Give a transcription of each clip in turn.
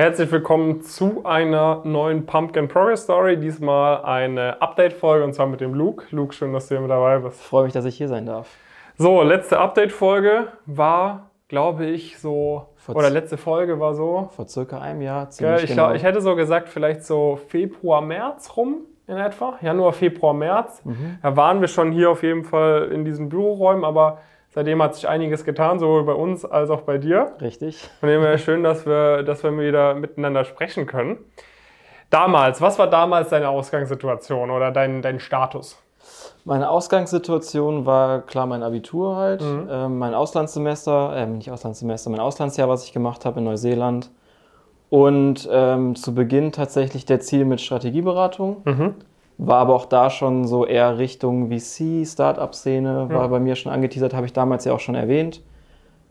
Herzlich willkommen zu einer neuen Pumpkin Progress Story. Diesmal eine Update-Folge und zwar mit dem Luke. Luke, schön, dass du hier mit dabei bist. Ich freue mich, dass ich hier sein darf. So, letzte Update-Folge war, glaube ich, so. Vor oder letzte Folge war so. Vor circa einem Jahr, Ja, ziemlich ich, genau. glaub, ich hätte so gesagt, vielleicht so Februar, März rum in etwa. Januar, Februar, März. Mhm. Da waren wir schon hier auf jeden Fall in diesen Büroräumen, aber seitdem hat sich einiges getan, sowohl bei uns als auch bei dir. Richtig. Von dem her schön, dass wir, dass wir wieder miteinander sprechen können. Damals, was war damals deine Ausgangssituation oder dein, dein Status? Meine Ausgangssituation war klar mein Abitur halt, Mhm. ähm, mein Auslandssemester, ähm, nicht Auslandssemester, mein Auslandsjahr, was ich gemacht habe in Neuseeland. Und ähm, zu Beginn tatsächlich der Ziel mit Strategieberatung. Mhm. War aber auch da schon so eher Richtung VC, Startup-Szene, war Ja. bei mir schon angeteasert, habe ich damals ja auch schon erwähnt.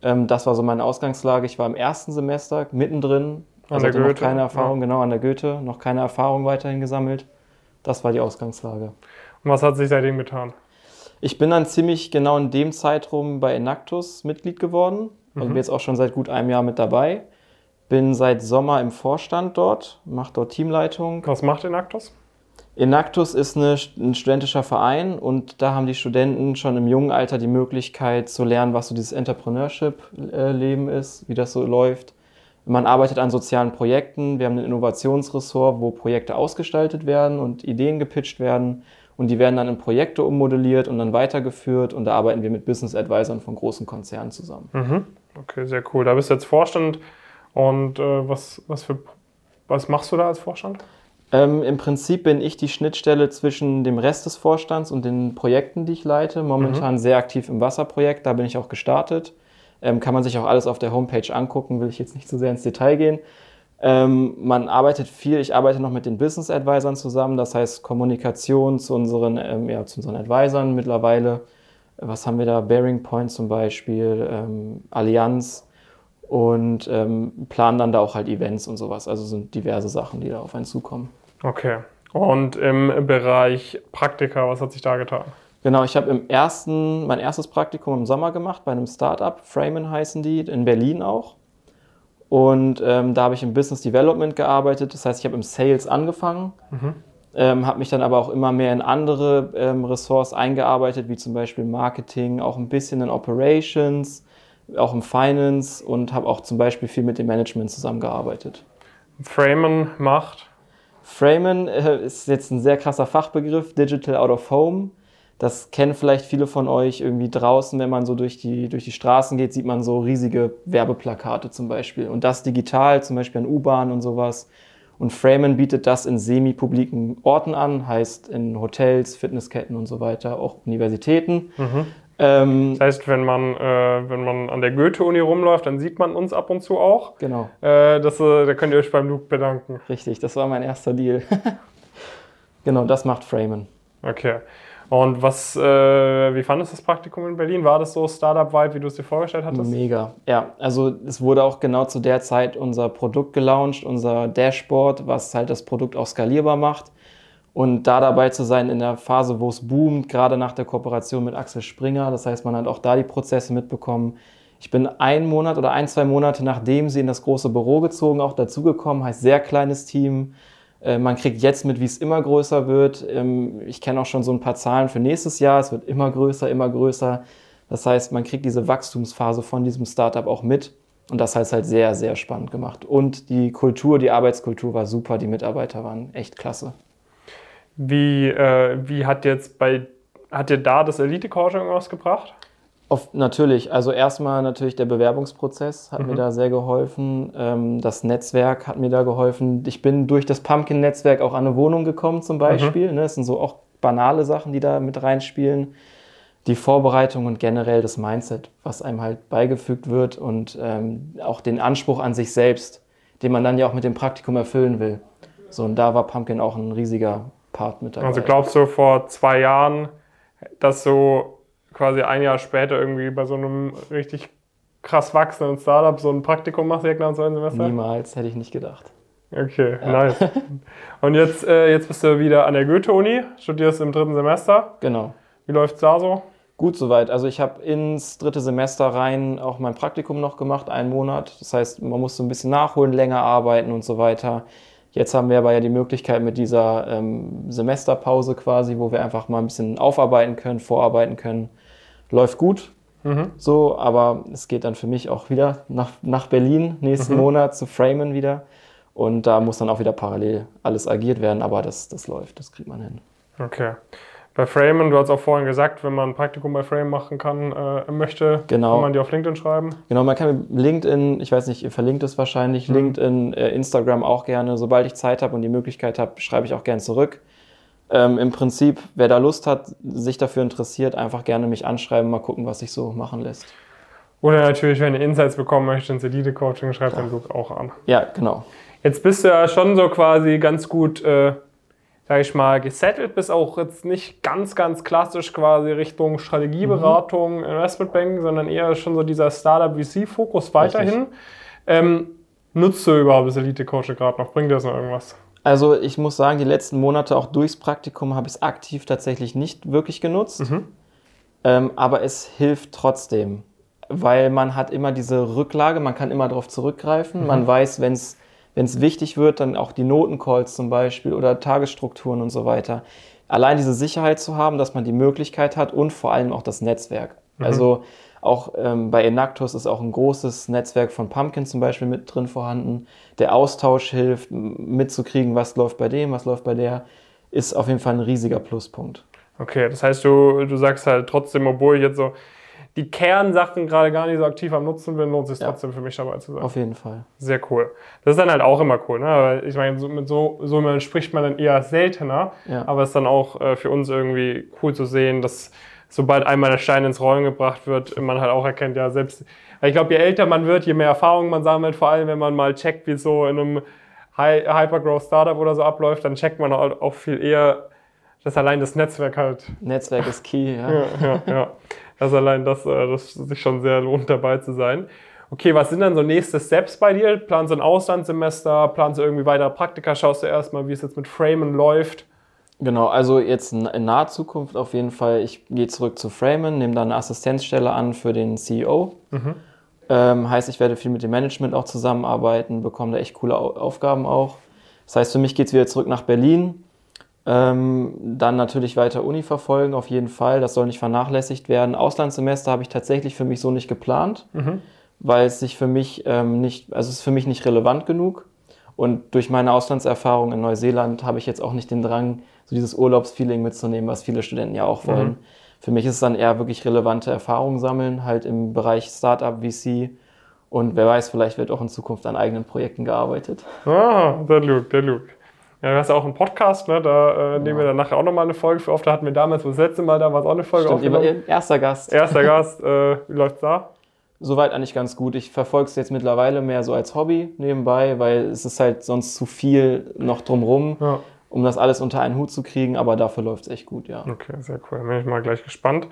Ähm, das war so meine Ausgangslage. Ich war im ersten Semester mittendrin, An also der hatte noch Goethe, keine ja. Erfahrung, genau an der Goethe, noch keine Erfahrung weiterhin gesammelt. Das war die Ausgangslage. Und was hat sich seitdem getan? Ich bin dann ziemlich genau in dem Zeitraum bei Enactus Mitglied geworden. Also Mhm. bin jetzt auch schon seit gut einem Jahr mit dabei. Bin seit Sommer im Vorstand dort, mache dort Teamleitung. Was macht Enactus? Enactus ist eine, ein studentischer Verein und da haben die Studenten schon im jungen Alter die Möglichkeit zu lernen, was so dieses Entrepreneurship-Leben ist, wie das so läuft. Man arbeitet an sozialen Projekten. Wir haben ein Innovationsressort, wo Projekte ausgestaltet werden und Ideen gepitcht werden. Und die werden dann in Projekte ummodelliert und dann weitergeführt. Und da arbeiten wir mit Business Advisors von großen Konzernen zusammen. Mhm. Okay, sehr cool. Da bist du jetzt Vorstand. Und äh, was, was, für, was machst du da als Vorstand? Ähm, Im Prinzip bin ich die Schnittstelle zwischen dem Rest des Vorstands und den Projekten, die ich leite. Momentan sehr aktiv im Wasserprojekt, da bin ich auch gestartet. Ähm, kann man sich auch alles auf der Homepage angucken, will ich jetzt nicht zu sehr ins Detail gehen. Ähm, man arbeitet viel, ich arbeite noch mit den Business Advisern zusammen, das heißt Kommunikation zu unseren, ähm, ja, zu unseren Advisern mittlerweile. Was haben wir da? Bearing Point zum Beispiel, ähm, Allianz und ähm, planen dann da auch halt Events und sowas. Also sind diverse Sachen, die da auf einen zukommen. Okay. Und im Bereich Praktika, was hat sich da getan? Genau, ich habe im ersten, mein erstes Praktikum im Sommer gemacht bei einem Startup, Framen heißen die, in Berlin auch. Und ähm, da habe ich im Business Development gearbeitet, das heißt, ich habe im Sales angefangen, Mhm. ähm, habe mich dann aber auch immer mehr in andere ähm, Ressorts eingearbeitet, wie zum Beispiel Marketing, auch ein bisschen in Operations, auch im Finance und habe auch zum Beispiel viel mit dem Management zusammengearbeitet. Framen macht. Framen äh, ist jetzt ein sehr krasser Fachbegriff, Digital Out of Home. Das kennen vielleicht viele von euch irgendwie draußen, wenn man so durch die, durch die Straßen geht, sieht man so riesige Werbeplakate zum Beispiel. Und das digital, zum Beispiel an U-Bahn und sowas. Und Framen bietet das in semi-publiken Orten an, heißt in Hotels, Fitnessketten und so weiter, auch Universitäten. Mhm. Ähm, Das heißt, wenn man, äh, wenn man an der Goethe-Uni rumläuft, dann sieht man uns ab und zu auch. genau, Äh, das, äh, da könnt ihr euch beim Luke bedanken. richtig, das war mein erster Deal. genau, das macht Framen. Okay. Und was, äh, wie fandest du das Praktikum in Berlin? War das so Startup-Vibe, wie du es dir vorgestellt hattest? Mega. Ja, also es wurde auch genau zu der Zeit unser Produkt gelauncht, unser Dashboard, was halt das Produkt auch skalierbar macht. Und da dabei zu sein in der Phase, wo es boomt, gerade nach der Kooperation mit Axel Springer. Das heißt, man hat auch da die Prozesse mitbekommen. Ich bin einen Monat oder ein, zwei Monate nachdem sie in das große Büro gezogen, auch dazugekommen. Heißt sehr kleines Team. Äh, Man kriegt jetzt mit, wie es immer größer wird. Ähm, Ich kenne auch schon so ein paar Zahlen für nächstes Jahr. Es wird immer größer, immer größer. Das heißt, man kriegt diese Wachstumsphase von diesem Startup auch mit. Und das hat es halt sehr, sehr spannend gemacht. Und die Kultur, die Arbeitskultur war super. Die Mitarbeiter waren echt klasse. Wie, äh, wie hat jetzt bei, hat dir da das Elite-Coaching irgendwas gebracht? Auf, natürlich, also erstmal natürlich der Bewerbungsprozess hat Mhm. mir da sehr geholfen. Ähm, das Netzwerk hat mir da geholfen. Ich bin durch das Pumpkin-Netzwerk auch an eine Wohnung gekommen zum Beispiel. Ne? Das sind so auch banale Sachen, die da mit reinspielen. Die Vorbereitung und generell das Mindset, was einem halt beigefügt wird und ähm, auch den Anspruch an sich selbst, den man dann ja auch mit dem Praktikum erfüllen will. So, und da war Pumpkin auch ein riesiger Part mit dabei. Also glaubst du vor zwei Jahren, dass du quasi ein Jahr später irgendwie bei so einem richtig krass wachsenden Startup so ein Praktikum machst direkt nach dem zweiten Semester? Niemals, hätte ich nicht gedacht. Okay, nice. Und jetzt, äh, jetzt bist du wieder an der Goethe-Uni, studierst im dritten Semester. Genau. Wie läuft's da so? Gut soweit. Also ich habe ins dritte Semester rein auch mein Praktikum noch gemacht, einen Monat. Das heißt, man muss so ein bisschen nachholen, länger arbeiten und so weiter. Jetzt haben wir aber ja die Möglichkeit mit dieser ähm, Semesterpause quasi, wo wir einfach mal ein bisschen aufarbeiten können, vorarbeiten können. Läuft gut. Mhm. So, aber es geht dann für mich auch wieder nach, nach Berlin nächsten mhm. Monat zu Framen wieder. Und da muss dann auch wieder parallel alles agiert werden, aber das, das läuft, das kriegt man hin. Okay bei Frame, du hast auch vorhin gesagt, wenn man ein Praktikum bei Frame machen kann, äh, möchte, genau. kann man die auf LinkedIn schreiben. Genau, man kann LinkedIn, ich weiß nicht, ihr verlinkt es wahrscheinlich, mhm. LinkedIn, äh, Instagram auch gerne. Sobald ich Zeit habe und die Möglichkeit habe, schreibe ich auch gerne zurück. Ähm, Im Prinzip, wer da Lust hat, sich dafür interessiert, einfach gerne mich anschreiben, mal gucken, was sich so machen lässt. Oder natürlich, wenn ihr Insights bekommen möchtet ins Elite-Coaching, schreibt ja. den Luke auch an. Ja, genau. Jetzt bist du ja schon so quasi ganz gut äh, sage ich mal, gesettelt, bis auch jetzt nicht ganz, ganz klassisch quasi Richtung Strategieberatung, mhm. Investmentbanking, sondern eher schon so dieser Startup-VC-Fokus weiterhin. Ähm, nutzt du überhaupt das Elite-Coaching gerade noch? Bringt dir das noch irgendwas? Also ich muss sagen, die letzten Monate auch durchs Praktikum habe ich es aktiv tatsächlich nicht wirklich genutzt. Mhm. Ähm, aber es hilft trotzdem, weil man hat immer diese Rücklage, man kann immer darauf zurückgreifen. Mhm. Man weiß, wenn es wenn es wichtig wird, dann auch die Notencalls zum Beispiel oder Tagesstrukturen und so weiter. Allein diese Sicherheit zu haben, dass man die Möglichkeit hat und vor allem auch das Netzwerk. Mhm. Also auch ähm, bei Enactus ist auch ein großes Netzwerk von Pumpkin zum Beispiel mit drin vorhanden. Der Austausch hilft, mitzukriegen, was läuft bei dem, was läuft bei der, ist auf jeden Fall ein riesiger Pluspunkt. Okay, das heißt, du, du sagst halt trotzdem, obwohl ich jetzt so die Kernsachen gerade gar nicht so aktiv am Nutzen bin, lohnt es sich ja. trotzdem für mich dabei zu sein. Auf jeden Fall. Sehr cool. Das ist dann halt auch immer cool, ne? Weil ich meine, so, mit so, so spricht man dann eher seltener, ja. aber es ist dann auch äh, für uns irgendwie cool zu sehen, dass sobald einmal der Stein ins Rollen gebracht wird, man halt auch erkennt, ja, selbst, ich glaube, je älter man wird, je mehr Erfahrung man sammelt, vor allem wenn man mal checkt, wie es so in einem Hypergrowth Startup oder so abläuft, dann checkt man halt auch viel eher, dass allein das Netzwerk halt. Netzwerk ist key, ja. ja, ja, ja. Also allein das, äh, das sich schon sehr lohnt, dabei zu sein. Okay, was sind dann so nächste Steps bei dir? Planst du ein Auslandssemester? Planst du irgendwie weitere Praktika? Schaust du erstmal, wie es jetzt mit Framen läuft? Genau, also jetzt in naher Zukunft auf jeden Fall. Ich gehe zurück zu Framen, nehme dann eine Assistenzstelle an für den CEO. Mhm. Ähm, heißt, ich werde viel mit dem Management auch zusammenarbeiten, bekomme da echt coole Aufgaben auch. Das heißt, für mich geht es wieder zurück nach Berlin. Ähm, dann natürlich weiter Uni verfolgen, auf jeden Fall. Das soll nicht vernachlässigt werden. Auslandssemester habe ich tatsächlich für mich so nicht geplant, mhm. weil es sich für mich ähm, nicht, also es ist für mich nicht relevant genug. Und durch meine Auslandserfahrung in Neuseeland habe ich jetzt auch nicht den Drang, so dieses Urlaubsfeeling mitzunehmen, was viele Studenten ja auch wollen. Mhm. Für mich ist es dann eher wirklich relevante Erfahrungen sammeln, halt im Bereich Startup, VC. Und wer weiß, vielleicht wird auch in Zukunft an eigenen Projekten gearbeitet. Ah, der Luke, der Luke. Ja, du hast ja auch einen Podcast, ne? da äh, nehmen wir dann nachher auch nochmal eine Folge für auf. Da hatten wir damals, das letzte Mal, da war es auch eine Folge Stimmt, aufgenommen. Erster Gast. Erster Gast. Äh, wie läuft's da? Soweit eigentlich ganz gut. Ich verfolge es jetzt mittlerweile mehr so als Hobby nebenbei, weil es ist halt sonst zu viel noch drumrum, ja. um das alles unter einen Hut zu kriegen. Aber dafür läuft es echt gut, ja. Okay, sehr cool. Bin ich mal gleich gespannt.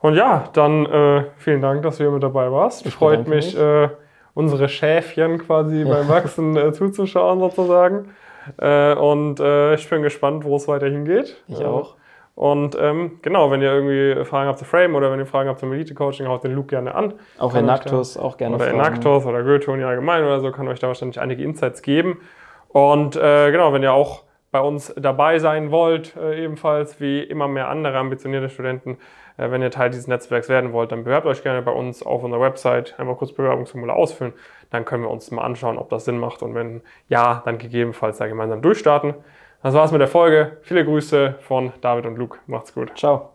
Und ja, dann äh, vielen Dank, dass du hier mit dabei warst. Ich Freut mich, äh, unsere Schäfchen quasi beim Wachsen äh, zuzuschauen sozusagen. Äh, und äh, ich bin gespannt, wo es weiter hingeht. Ich äh, auch. Und ähm, genau, wenn ihr irgendwie Fragen habt zu Frame oder wenn ihr Fragen habt zum Elite-Coaching, haut den Luke gerne an. Auch Enactus, auch gerne Oder Enactus oder Goethe allgemein oder so, kann euch da wahrscheinlich einige Insights geben. Und äh, genau, wenn ihr auch bei uns dabei sein wollt, äh, ebenfalls wie immer mehr andere ambitionierte Studenten, äh, wenn ihr Teil dieses Netzwerks werden wollt, dann bewerbt euch gerne bei uns auf unserer Website. Einfach kurz Bewerbungsformular ausfüllen. Dann können wir uns mal anschauen, ob das Sinn macht. Und wenn ja, dann gegebenenfalls da gemeinsam durchstarten. Das war's mit der Folge. Viele Grüße von David und Luke. Macht's gut. Ciao.